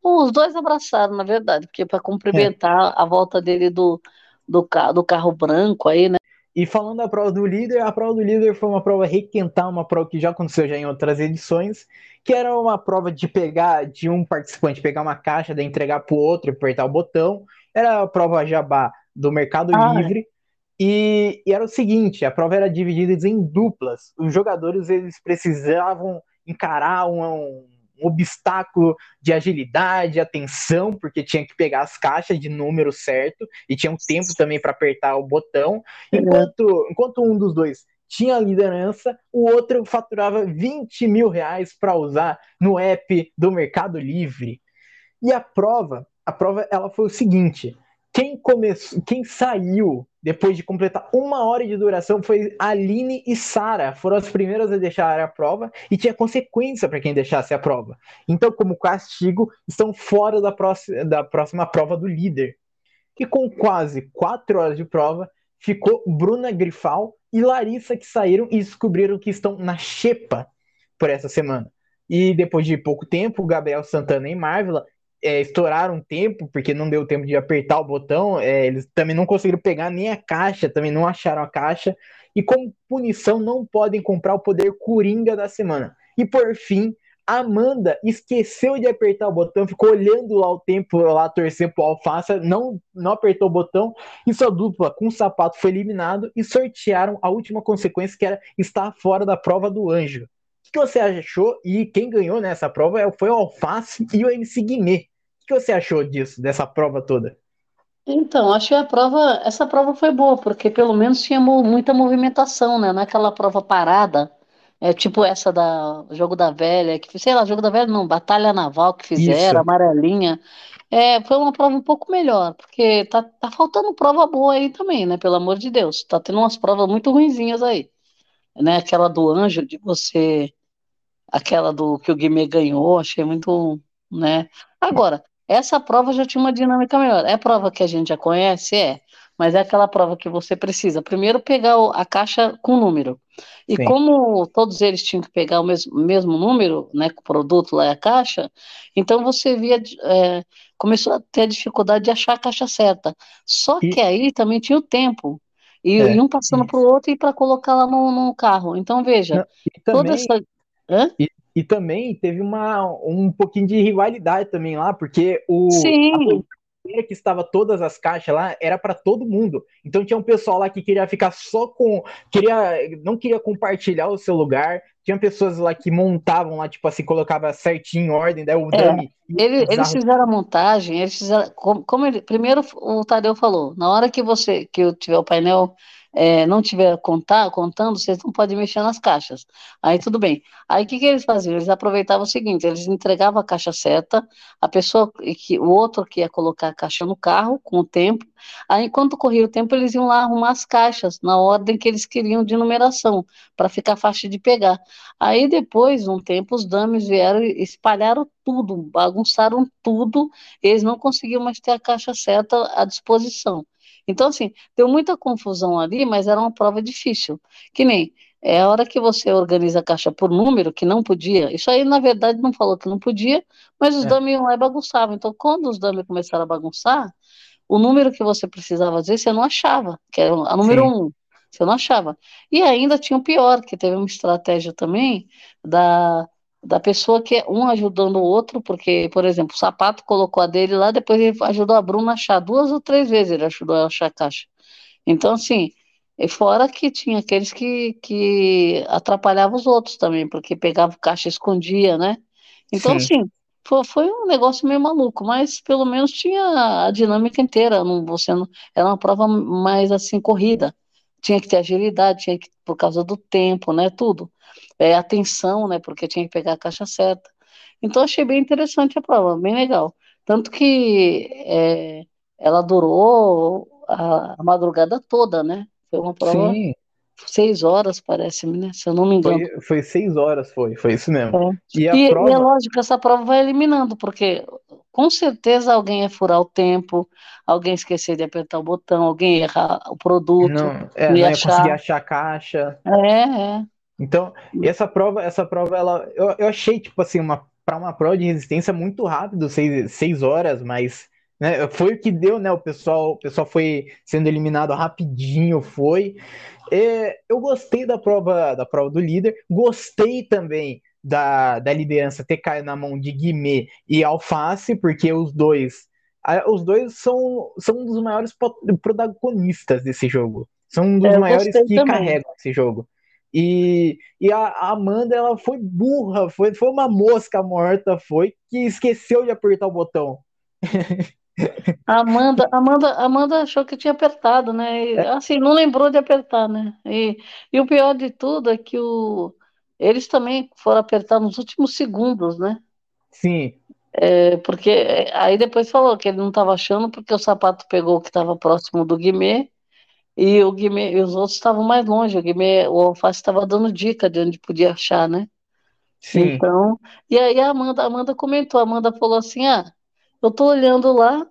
Os dois abraçaram, na verdade, porque para cumprimentar é. a volta dele do, do, do carro branco aí, né? E falando da prova do líder, a prova do líder foi uma prova requentar, uma prova que já aconteceu já em outras edições, que era uma prova de pegar, de um participante pegar uma caixa, de entregar para o outro e apertar o botão. Era a prova jabá do Mercado ah, é. Livre. É. E, e, era o seguinte, a prova era dividida em duplas. Os jogadores eles precisavam encarar um um obstáculo de agilidade, atenção, porque tinha que pegar as caixas de número certo e tinha um tempo também para apertar o botão. Enquanto, enquanto um dos dois tinha liderança, o outro faturava 20 mil reais para usar no app do Mercado Livre. E a prova, a prova ela foi o seguinte: quem começou, quem saiu depois de completar uma hora de duração foi Aline e Sara. Foram as primeiras a deixar a prova e tinha consequência para quem deixasse a prova. Então, como castigo, estão fora da próxima, da próxima prova do líder. E com quase quatro horas de prova, ficou Bruna Grifal e Larissa que saíram e descobriram que estão na xepa por essa semana. E depois de pouco tempo, Gabriel Santana e Marvila é, estouraram tempo, porque não deu tempo de apertar o botão, é, eles também não conseguiram pegar nem a caixa, também não acharam a caixa, e como punição não podem comprar o poder Coringa da semana. E por fim, Amanda esqueceu de apertar o botão, ficou olhando lá o tempo, lá torcendo pro Alface, não, não apertou o botão, e sua dupla com o sapato foi eliminado e sortearam a última consequência, que era estar fora da prova do anjo. O que você achou? E quem ganhou nessa prova é, foi o Alface e o MC Guimê. O que você achou disso, dessa prova toda? Então, achei a prova, essa prova foi boa, porque pelo menos tinha muita movimentação, né? Naquela prova parada, é tipo essa da Jogo da Velha, que sei lá, Jogo da Velha não, Batalha Naval que fizeram, Isso. amarelinha. É, foi uma prova um pouco melhor, porque tá, tá faltando prova boa aí também, né? Pelo amor de Deus. Tá tendo umas provas muito ruinzinhas aí. Né? Aquela do anjo, de você. Aquela do que o Guimê ganhou, achei muito. né? Agora, essa prova já tinha uma dinâmica melhor. É prova que a gente já conhece? É mas é aquela prova que você precisa primeiro pegar a caixa com número. E Sim. como todos eles tinham que pegar o mesmo, mesmo número, né, com o produto lá e a caixa, então você via, é, começou a ter a dificuldade de achar a caixa certa. Só e... que aí também tinha o tempo. E, é, um passando para o outro e para colocar lá no, no, carro. Então, veja, também... toda essa. Hã? E, e também teve uma, um pouquinho de rivalidade também lá, porque o, Sim que estava todas as caixas lá era para todo mundo. Então tinha um pessoal lá que queria ficar só com, queria, não queria compartilhar o seu lugar. Tinha pessoas lá que montavam lá, tipo assim, colocava certinho em ordem, daí o é, dummy. Ele, eles fizeram a montagem, eles fizeram, como, como ele, primeiro o Tadeu falou, na hora que você que eu tiver o painel é, não tiver contar, contando, vocês não podem mexer nas caixas. Aí tudo bem. Aí o que, que eles faziam? Eles aproveitavam o seguinte: eles entregavam a caixa certa, a pessoa, que, o outro que ia colocar a caixa no carro com o tempo. Aí, enquanto corria o tempo, eles iam lá arrumar as caixas na ordem que eles queriam de numeração, para ficar fácil de pegar. Aí depois, um tempo, os dames vieram e espalharam tudo, bagunçaram tudo, eles não conseguiam mais ter a caixa certa à disposição. Então, assim, deu muita confusão ali, mas era uma prova difícil. Que nem é a hora que você organiza a caixa por número, que não podia. Isso aí, na verdade, não falou que não podia, mas os é. dummies iam lá e bagunçavam. Então, quando os dummies começaram a bagunçar, o número que você precisava dizer, você não achava, que era a número Sim. um. Você não achava. E ainda tinha o pior, que teve uma estratégia também da da pessoa que é um ajudando o outro, porque, por exemplo, o sapato colocou a dele lá, depois ele ajudou a Bruna a achar duas ou três vezes, ele ajudou a achar a caixa. Então, assim, e fora que tinha aqueles que, que atrapalhavam os outros também, porque pegava caixa e escondia, né? Então, Sim. assim, foi, foi, um negócio meio maluco, mas pelo menos tinha a dinâmica inteira, não, você não, era uma prova mais assim, corrida. Tinha que ter agilidade, tinha que, por causa do tempo, né? Tudo é, atenção, né? Porque tinha que pegar a caixa certa. Então achei bem interessante a prova, bem legal. Tanto que é, ela durou a, a, madrugada toda, né? Foi uma prova Sim. seis horas, parece-me, né? Se eu não me engano. Foi, foi seis horas, foi, foi isso mesmo. É. E, a e, prova... e é lógico, essa prova vai eliminando, porque com certeza alguém ia furar o tempo, alguém esquecer de apertar o botão, alguém ia errar o produto. Não, é, não ia achar... conseguir achar a caixa. É, é. Então, essa prova, essa prova, ela, eu, eu achei, tipo assim, uma, para uma prova de resistência muito rápido, seis, seis horas, mas né, foi o que deu, né? O pessoal, o pessoal foi sendo eliminado rapidinho, foi. É, eu gostei da prova, da prova do líder, gostei também da, da liderança ter caído na mão de Guimê e Alface, porque os dois, os dois são, são um dos maiores protagonistas desse jogo. São um dos é, maiores que também. carregam esse jogo. E, e a, a Amanda, ela foi burra, foi, foi uma mosca morta, foi, que esqueceu de apertar o botão. A Amanda, Amanda, Amanda achou que tinha apertado, né? E, assim, não lembrou de apertar, né? E, e o pior de tudo é que o, eles também foram apertar nos últimos segundos, né? Sim. É, porque aí depois falou que ele não estava achando porque o sapato pegou o que estava próximo do Guimê e o Guimê, e os outros estavam mais longe. O Guimê, o Alface estava dando dica de onde podia achar, né? Sim. Então, e aí a Amanda, a Amanda comentou, a Amanda falou assim: ah, eu tô olhando lá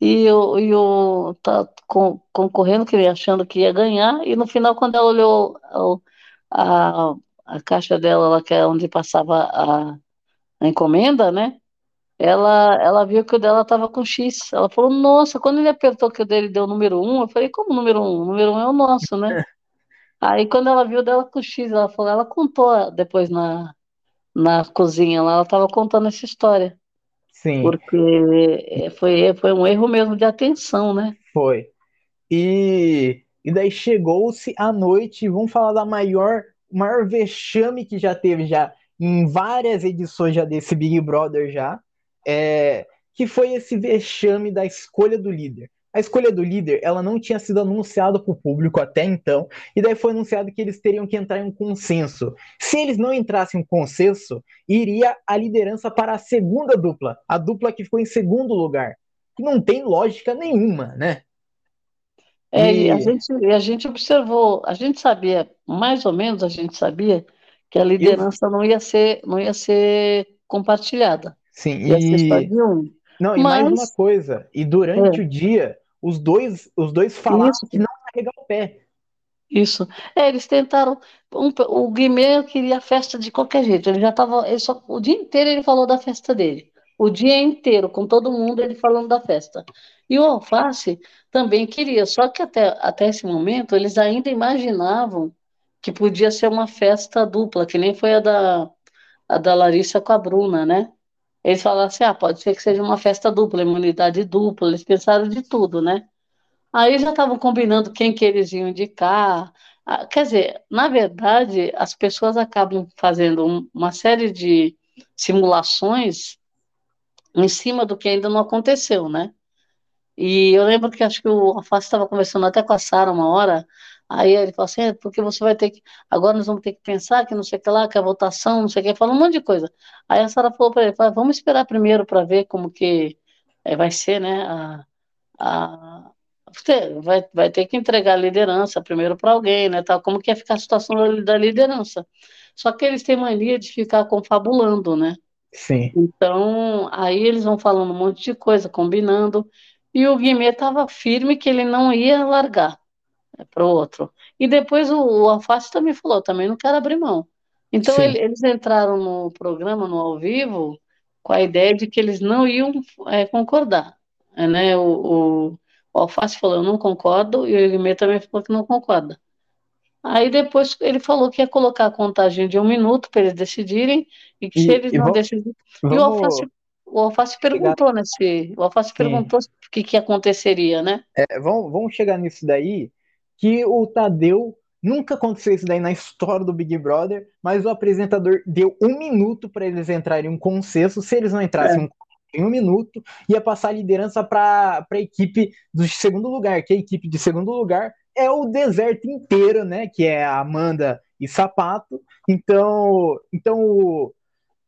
e o, e o tá com, concorrendo, que achando que ia ganhar, e no final, quando ela olhou a, a, a caixa dela, lá, que é onde passava a, a encomenda, né? Ela, ela viu que o dela estava com X. Ela falou, nossa, quando ele apertou que o dele deu o número 1, eu falei, como número 1? O número 1 é o nosso, né? Aí quando ela viu dela com X, ela falou, ela contou depois na, na cozinha lá, ela estava contando essa história. Sim. Porque foi, foi um erro mesmo de atenção, né? Foi. E, e daí chegou-se a noite, vamos falar da maior, maior vexame que já teve já em várias edições já desse Big Brother já, é, que foi esse vexame da escolha do líder. A escolha do líder, ela não tinha sido anunciada para o público até então, e daí foi anunciado que eles teriam que entrar em um consenso. Se eles não entrassem em um consenso, iria a liderança para a segunda dupla, a dupla que ficou em segundo lugar. Que não tem lógica nenhuma, né? É, e... a, gente, a gente observou, a gente sabia, mais ou menos a gente sabia, que a liderança Eu... não ia ser, não ia ser compartilhada. Sim, e... um. Não, e Mas... mais uma coisa, e durante é. o dia, os dois, os dois falaram Isso. que não carregar o pé. Isso. É, eles tentaram. Um, o Guimê queria festa de qualquer jeito. Ele já estava. o dia inteiro ele falou da festa dele. O dia inteiro, com todo mundo, ele falando da festa. E o Alface também queria, só que até, até esse momento eles ainda imaginavam que podia ser uma festa dupla, que nem foi a da, a da Larissa com a Bruna, né? Eles falaram assim: ah, pode ser que seja uma festa dupla, imunidade dupla, eles pensaram de tudo, né? Aí já estavam combinando quem que eles iam indicar. Ah, quer dizer, na verdade, as pessoas acabam fazendo uma série de simulações em cima do que ainda não aconteceu, né? E eu lembro que acho que o Alface estava conversando até com a Sara uma hora, Aí ele falou assim, é, porque você vai ter que. Agora nós vamos ter que pensar que não sei o que lá, que a votação, não sei o que, falou um monte de coisa. Aí a Sara falou para ele, vamos esperar primeiro para ver como que é, vai ser, né? A, a, vai, vai ter que entregar a liderança primeiro para alguém, né? Tal, como que ia ficar a situação da, da liderança. Só que eles têm mania de ficar confabulando, né? Sim. Então, aí eles vão falando um monte de coisa, combinando, e o Guimê estava firme que ele não ia largar para o outro. E depois o, o Alface também falou, também não quero abrir mão. Então ele, eles entraram no programa, no ao vivo, com a ideia de que eles não iam é, concordar. Né? O, o, o Alface falou, eu não concordo, e o Guimê também falou que não concorda. Aí depois ele falou que ia colocar a contagem de um minuto para eles decidirem, e que e, se eles não vamos, decidirem. Vamos... E o Alface, o Alface perguntou nesse. O Alface Sim. perguntou o que, que aconteceria, né? É, vamos, vamos chegar nisso daí que o Tadeu nunca aconteceu isso daí na história do Big Brother, mas o apresentador deu um minuto para eles entrarem em um consenso. Se eles não entrassem é. em um minuto, ia passar a liderança para a equipe do segundo lugar, que a equipe de segundo lugar é o deserto inteiro, né? Que é a Amanda e Sapato. Então, então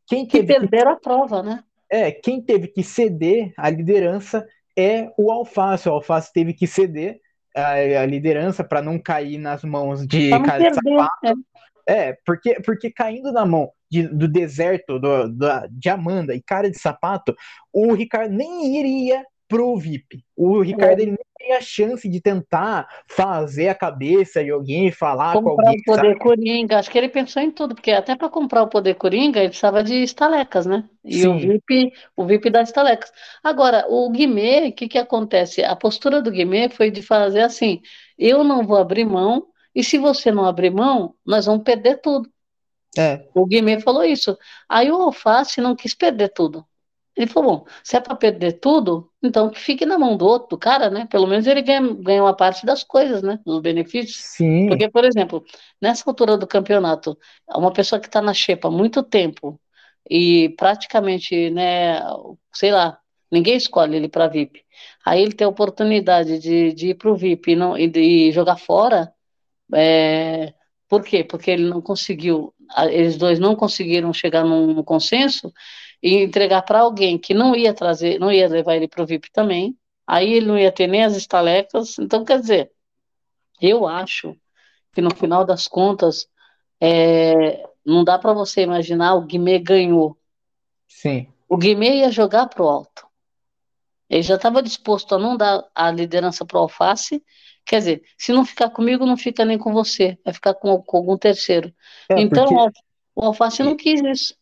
quem teve que perderam que... a prova, né? É, quem teve que ceder a liderança é o Alface. O Alface teve que ceder a, a liderança para não cair nas mãos de cara de sapato. É. é, porque, porque caindo na mão de, do deserto do, do, de Amanda e cara de sapato, o Ricardo nem iria pro VIP. O Ricardo é. ele nem teria a chance de tentar fazer a cabeça de alguém falar comprar com alguém. o poder sabe? coringa. Acho que ele pensou em tudo, porque até para comprar o poder coringa ele precisava de estalecas, né? E Sim. o VIP, o VIP das estalecas. Agora, o Guimê, o que, que acontece? A postura do Guimê foi de fazer assim: eu não vou abrir mão, e se você não abrir mão, nós vamos perder tudo. É. O Guimê falou isso. Aí o Alface não quis perder tudo. Ele falou, bom, se é para perder tudo, então que fique na mão do outro, do cara, né? Pelo menos ele ganha, ganha uma parte das coisas, né? Dos benefícios. Sim. Porque, por exemplo, nessa altura do campeonato, uma pessoa que está na xepa há muito tempo e praticamente, né, sei lá, ninguém escolhe ele para VIP. Aí ele tem a oportunidade de, de ir para o VIP e, não, e, de jogar fora. É, por quê? Porque ele não conseguiu, eles dois não conseguiram chegar num consenso e entregar para alguém que não ia trazer, não ia levar ele para o VIP também, aí ele não ia ter nem as estalecas. Então, quer dizer, eu acho que no final das contas, é, não dá para você imaginar o Guimê ganhou. Sim. O Guimê ia jogar para o alto. Ele já estava disposto a não dar a liderança para o Alface. Quer dizer, se não ficar comigo, não fica nem com você, vai ficar com, com algum terceiro. É, então, porque... o Alface não quis isso.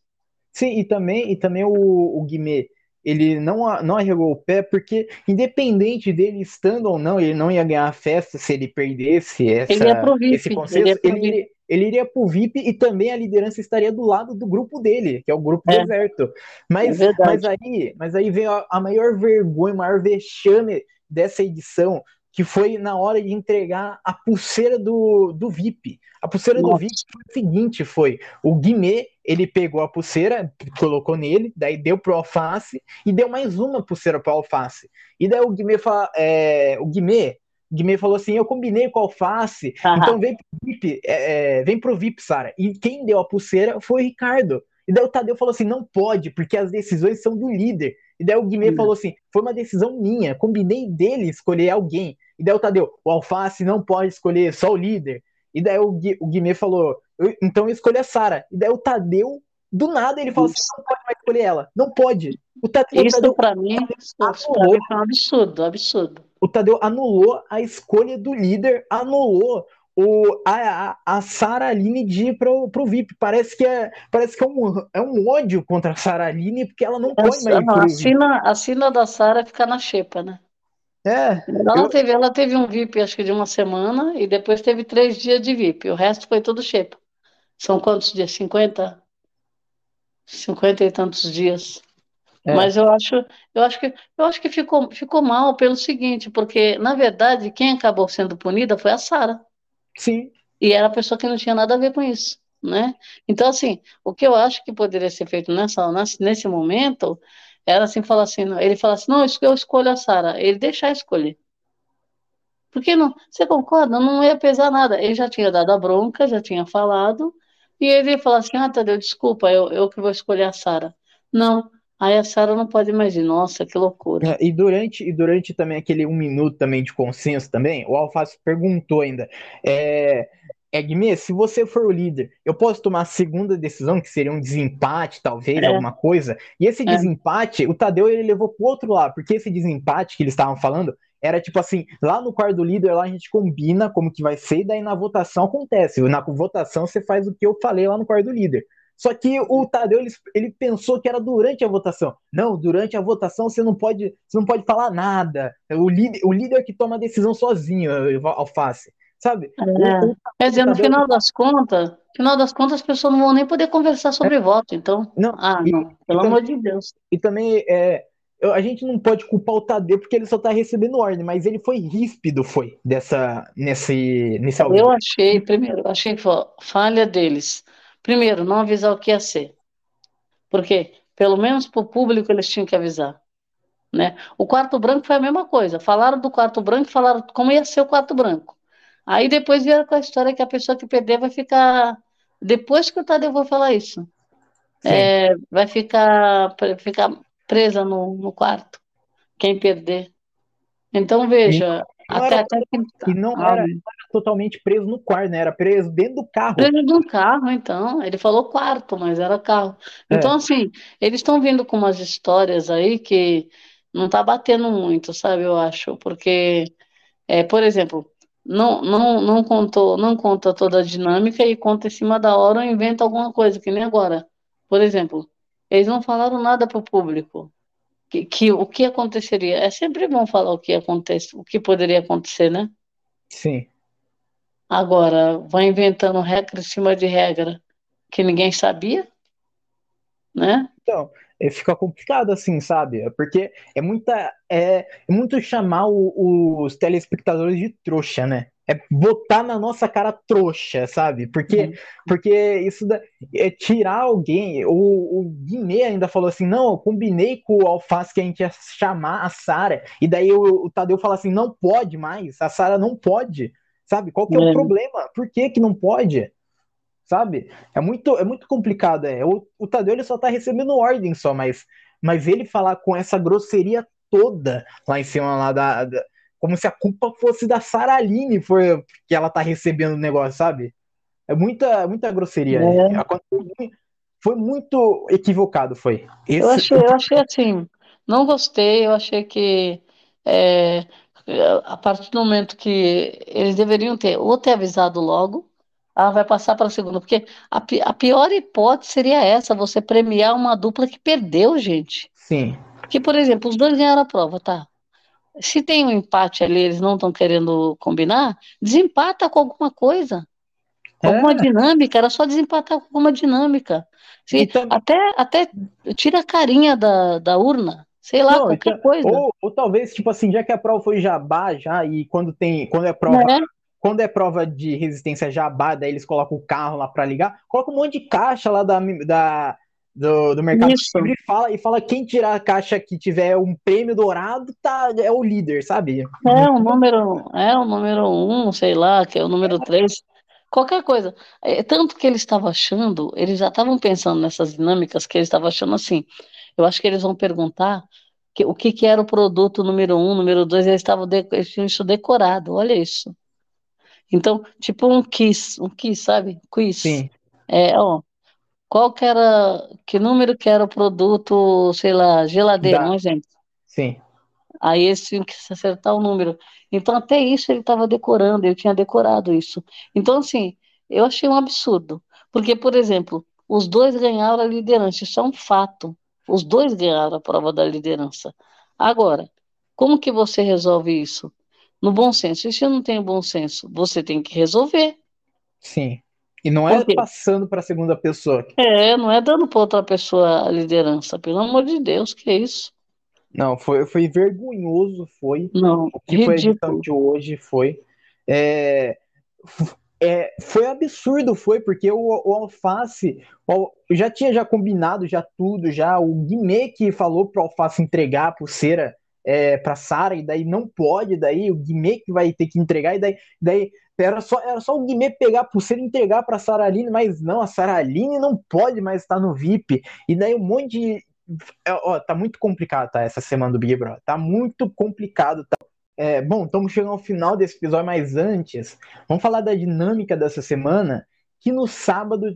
Sim, e também, e também o, o Guimê, ele não, não arregou o pé, porque independente dele estando ou não, ele não ia ganhar a festa se ele perdesse essa, ele ia pro VIP, esse consenso. Ele, ele, iria, ele iria pro VIP e também a liderança estaria do lado do grupo dele, que é o grupo é. deserto. Mas, é mas, aí, mas aí veio a, a maior vergonha, o maior vexame dessa edição, que foi na hora de entregar a pulseira do, do VIP. A pulseira Nossa. do VIP foi o seguinte, foi o Guimê, ele pegou a pulseira, colocou nele, daí deu pro Alface e deu mais uma pulseira pro Alface. E daí o Guimê, fala, é, o Guimê, Guimê falou assim, eu combinei com o Alface, então vem pro VIP, é, é, vem pro VIP, Sara. E quem deu a pulseira foi o Ricardo. E daí o Tadeu falou assim, não pode, porque as decisões são do líder. E daí o Guimê falou assim, foi uma decisão minha, combinei dele escolher alguém. E daí o Tadeu, o Alface não pode escolher só o líder. E daí o, Gui, o Guimê falou, então escolha a Sara. E daí o Tadeu, do nada, ele falou assim, não pode mais escolher ela. Não pode. O Tadeu, isso Tadeu, pra mim, anulou, é um absurdo, absurdo. O Tadeu anulou a escolha do líder, anulou o, a, a, a Sara Aline de ir pro, pro VIP. Parece que é, parece que é, um, é um ódio contra a Sara Aline, porque ela não pode mais ir pro a sina, a sina da Sara fica na xepa, né? É. Ela, eu... teve, ela teve um VIP, acho que de uma semana, e depois teve três dias de VIP. O resto foi tudo xepa. São quantos dias? 50? 50 e tantos dias. É. Mas eu acho, eu acho que, eu acho que ficou, ficou mal pelo seguinte, porque, na verdade, quem acabou sendo punida foi a Sara. Sim. E era a pessoa que não tinha nada a ver com isso, né? Então, assim, o que eu acho que poderia ser feito nessa, nesse momento era assim, falar assim, ele fala assim, não, eu escolho a Sara. Ele deixar escolher. Porque não, você concorda? Não ia pesar nada. Ele já tinha dado a bronca, já tinha falado, e ele ia falar assim, ah, Tadeu, desculpa, eu, eu que vou escolher a Sara. Não, aí a Sara não pode mais ir. Nossa, que loucura. É, e durante, e durante também aquele um minuto também de consenso também, o Alface perguntou ainda, é, se você for o líder, eu posso tomar a segunda decisão, que seria um desempate, talvez, é. alguma coisa. E esse é. desempate, o Tadeu ele levou pro outro lado, porque esse desempate que eles estavam falando era tipo assim, lá no quarto do líder, lá a gente combina como que vai ser, e daí na votação acontece. Na votação você faz o que eu falei lá no quarto do líder. Só que o Tadeu ele, ele, pensou que era durante a votação. Não, durante a votação você não pode, você não pode falar nada. O líder, o líder que toma a decisão sozinho, alface sabe? É. Quer dizer, no final das contas, no final das contas, as pessoas não vão nem poder conversar sobre é. voto, então. Não, ah, e, não, pelo amor de Deus. E também é, a gente não pode culpar o Tadeu porque ele só tá recebendo ordem, mas ele foi ríspido, foi, dessa, nesse, nesse Eu achei, primeiro, eu achei falha deles. Primeiro, não avisar o que ia ser. Porque, pelo menos para o público, eles tinham que avisar. Né? O quarto branco foi a mesma coisa. Falaram do quarto branco, falaram como ia ser o quarto branco. Aí depois vieram com a história que a pessoa que perder vai ficar. Depois que o Tadeu vai falar isso, é, vai ficar, ficar presa no, no quarto. Quem perder. Então, veja. Não até, era, até que... E não, ah, era, era, totalmente preso no quarto, né? Era preso dentro do carro. Preso dentro do carro, então. Ele falou quarto, mas era carro. Então, é. assim, eles estão vindo com umas histórias aí que não tá batendo muito, sabe? Eu acho. Porque, é, por exemplo, não, não, não contou, não conta toda a dinâmica e conta em cima da hora ou inventa alguma coisa, que nem agora. Por exemplo, eles não falaram nada para o público. Que, que, o que aconteceria? É sempre bom falar o que acontece, o que poderia acontecer, né? Sim. Agora, vai inventando regra em cima de regra que ninguém sabia, né? Então, é, fica complicado assim, sabe? Porque é muita. É, é muito chamar o, os telespectadores de trouxa, né? É botar na nossa cara trouxa, sabe? Porque, uhum. porque isso da, é tirar alguém. O, o Guimê ainda falou assim: não, eu combinei com o Alface que a gente ia chamar a Sara. E daí o, o, Tadeu fala assim: não pode mais, a Sara não pode. Sabe? Qual que é, é o problema? Por que, que não pode? Sabe? É muito, é muito complicado. É. O, o Tadeu ele só tá recebendo ordem só, mas, mas ele falar com essa grosseria toda lá em cima lá da, da como se a culpa fosse da Saraline foi que ela tá recebendo o negócio, sabe? É muita, muita grosseria. É. Foi muito equivocado, foi. Esse... Eu, achei, eu achei assim, não gostei, eu achei que é, a partir do momento que eles deveriam ter ou ter avisado logo, ela vai passar para a segunda, porque a, a pior hipótese seria essa, você premiar uma dupla que perdeu, gente. Sim. Que, por exemplo, os dois ganharam a prova, tá? Se tem um empate ali, eles não estão querendo combinar, desempata com alguma coisa. É. alguma dinâmica, era só desempatar com alguma dinâmica. Se, então... até, até tira a carinha da, da urna, sei lá, não, qualquer então, coisa. Ou, ou, talvez, tipo assim, já que a prova foi jabá já, e quando tem. Quando é prova. É. Quando é prova de resistência jabá, daí eles colocam o carro lá para ligar, coloca um monte de caixa lá da, da, do, do mercado livre e fala, e fala quem tirar a caixa que tiver um prêmio dourado tá, é o líder, sabe? É o número, é o número um, sei lá, que é o número três, qualquer coisa. É, tanto que eles estavam achando, eles já estavam pensando nessas dinâmicas que eles estavam achando assim. Eu acho que eles vão perguntar que, o que, que era o produto número um, número dois, eles estavam de, eles tinham isso decorado, olha isso. Então, tipo um quiz, um quiz, sabe? Quiz. Sim. É, ó, qual que era, que número que era o produto, sei lá, geladeira, da... um exemplo. Sim. Aí eles tinham que acertar o número. Então, até isso ele estava decorando, eu tinha decorado isso. Então, assim, eu achei um absurdo. Porque, por exemplo, os dois ganharam a liderança, isso é um fato. Os dois ganharam a prova da liderança. Agora, como que você resolve isso? No bom senso. E se eu não tenho bom senso, você tem que resolver. Sim. E não é passando para a segunda pessoa. É, não é dando para outra pessoa a liderança, pelo amor de Deus, que é isso? Não, foi, foi vergonhoso, foi. Não, o que ridículo. foi a edição de hoje foi. É, é, foi absurdo, foi, porque o, o Alface o, já tinha já combinado já tudo, já o Guimê que falou pro Alface entregar a pulseira é, para Sara, e daí não pode, daí o Guimê que vai ter que entregar, e daí, daí era só, era só o Guimê pegar a pulseira e entregar para Sara Aline, mas não, a Sara Aline não pode mais estar no VIP. E daí um monte de. É, ó, tá muito complicado, tá? Essa semana do Big Brother. Tá muito complicado, tá? É, bom, estamos chegando ao final desse episódio, mas antes, vamos falar da dinâmica dessa semana. Que no sábado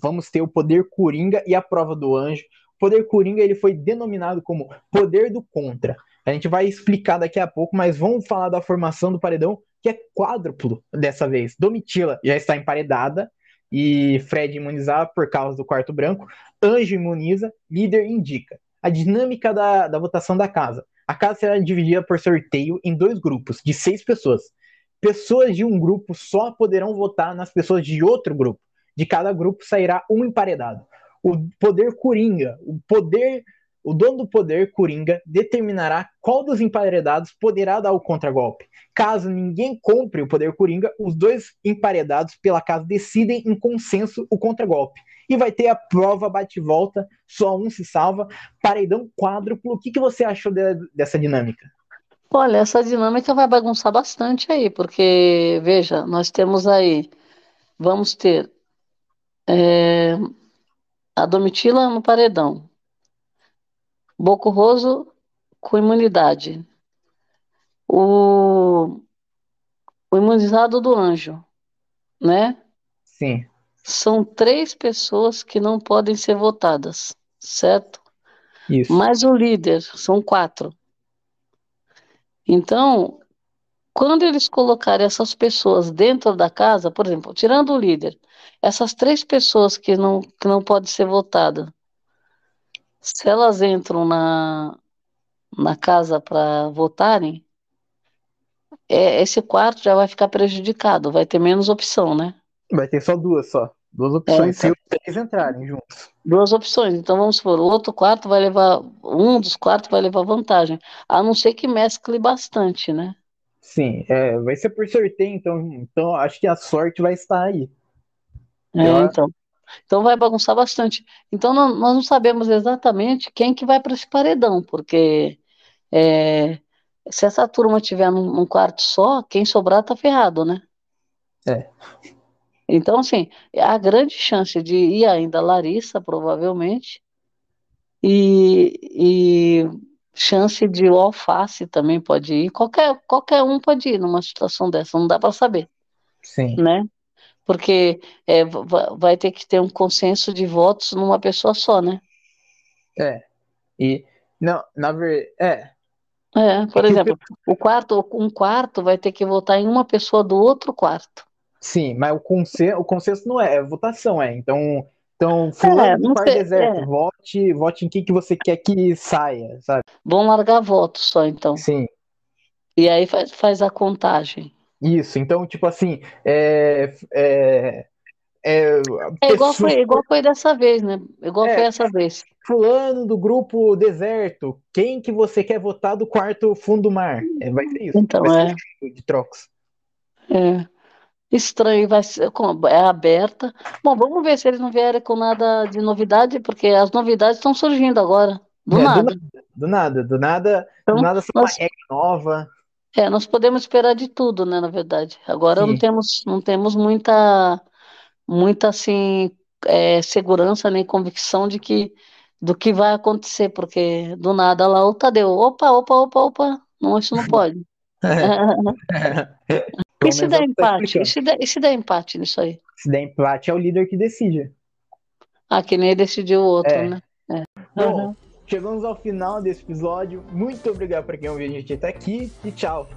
vamos ter o poder Coringa e a prova do anjo. O poder Coringa ele foi denominado como poder do contra. A gente vai explicar daqui a pouco, mas vamos falar da formação do paredão que é quádruplo dessa vez. Domitila já está emparedada e Fred imunizado por causa do quarto branco. Anjo imuniza, líder indica. A dinâmica da, da votação da casa. A casa será dividida por sorteio em dois grupos, de seis pessoas. Pessoas de um grupo só poderão votar nas pessoas de outro grupo. De cada grupo sairá um emparedado. O poder coringa, o poder o dono do poder, Coringa, determinará qual dos emparedados poderá dar o contragolpe. Caso ninguém compre o poder Coringa, os dois emparedados pela casa decidem em consenso o contragolpe. E vai ter a prova bate-volta, só um se salva, paredão quádruplo. O que, que você achou de, dessa dinâmica? Olha, essa dinâmica vai bagunçar bastante aí, porque, veja, nós temos aí, vamos ter é, a Domitila no paredão, Bocurroso com imunidade. O, o imunizado do anjo, né? Sim. São três pessoas que não podem ser votadas, certo? Isso. Mais o líder, são quatro. Então, quando eles colocarem essas pessoas dentro da casa, por exemplo, tirando o líder, essas três pessoas que não, que não podem ser votadas, se elas entram na, na casa para votarem, é, esse quarto já vai ficar prejudicado, vai ter menos opção, né? Vai ter só duas só. Duas opções, é, então, se os três entrarem juntos. Duas opções. Então vamos supor, o outro quarto vai levar. Um dos quartos vai levar vantagem. A não ser que mescle bastante, né? Sim, é, vai ser por sorteio, então, então acho que a sorte vai estar aí. É, então. Então vai bagunçar bastante. Então não, nós não sabemos exatamente quem que vai para esse paredão, porque é, se essa turma tiver num, num, quarto só, quem sobrar tá ferrado, né? É. Então, assim, a grande chance de ir ainda Larissa, provavelmente, e, e chance de o alface também pode ir. Qualquer, qualquer um pode ir numa situação dessa, não dá para saber. Sim. Né? Porque é, vai ter que ter um consenso de votos numa pessoa só, né? É. E, não, na verdade, é. É, por é exemplo, o quarto, um quarto vai ter que votar em uma pessoa do outro quarto. Sim, mas o consenso, o consenso não é, é votação, é. Então, então, fulano é, quarto deserto, é. vote, vote em quem que você quer que saia, sabe? Vão largar votos só, então. Sim. E aí faz, faz a contagem. Isso, então, tipo assim, é, é, é, é igual, foi, igual foi dessa vez, né? Igual é, foi essa vez. Fulano do grupo deserto, quem que você quer votar do quarto fundo do mar? É, vai ser isso. Então, vai é. de trocos. É estranho, vai ser, é aberta. Bom, vamos ver se eles não vierem com nada de novidade, porque as novidades estão surgindo agora, do, é, nada. do nada. Do nada, então, do nada, então, nós, uma regra nova. É, nós podemos esperar de tudo, né, na verdade. Agora não temos, não temos muita, muita assim, é, segurança nem convicção de que do que vai acontecer, porque do nada lá o Tadeu, opa, opa, opa, opa, não, isso não pode. e se der empate? E se der, e se der empate nisso aí? Se der empate, é o líder que decide. Ah, que nem decidiu o outro, é. né? É. Bom, uhum. Chegamos ao final desse episódio. Muito obrigado para quem ouviu a gente até aqui e tchau.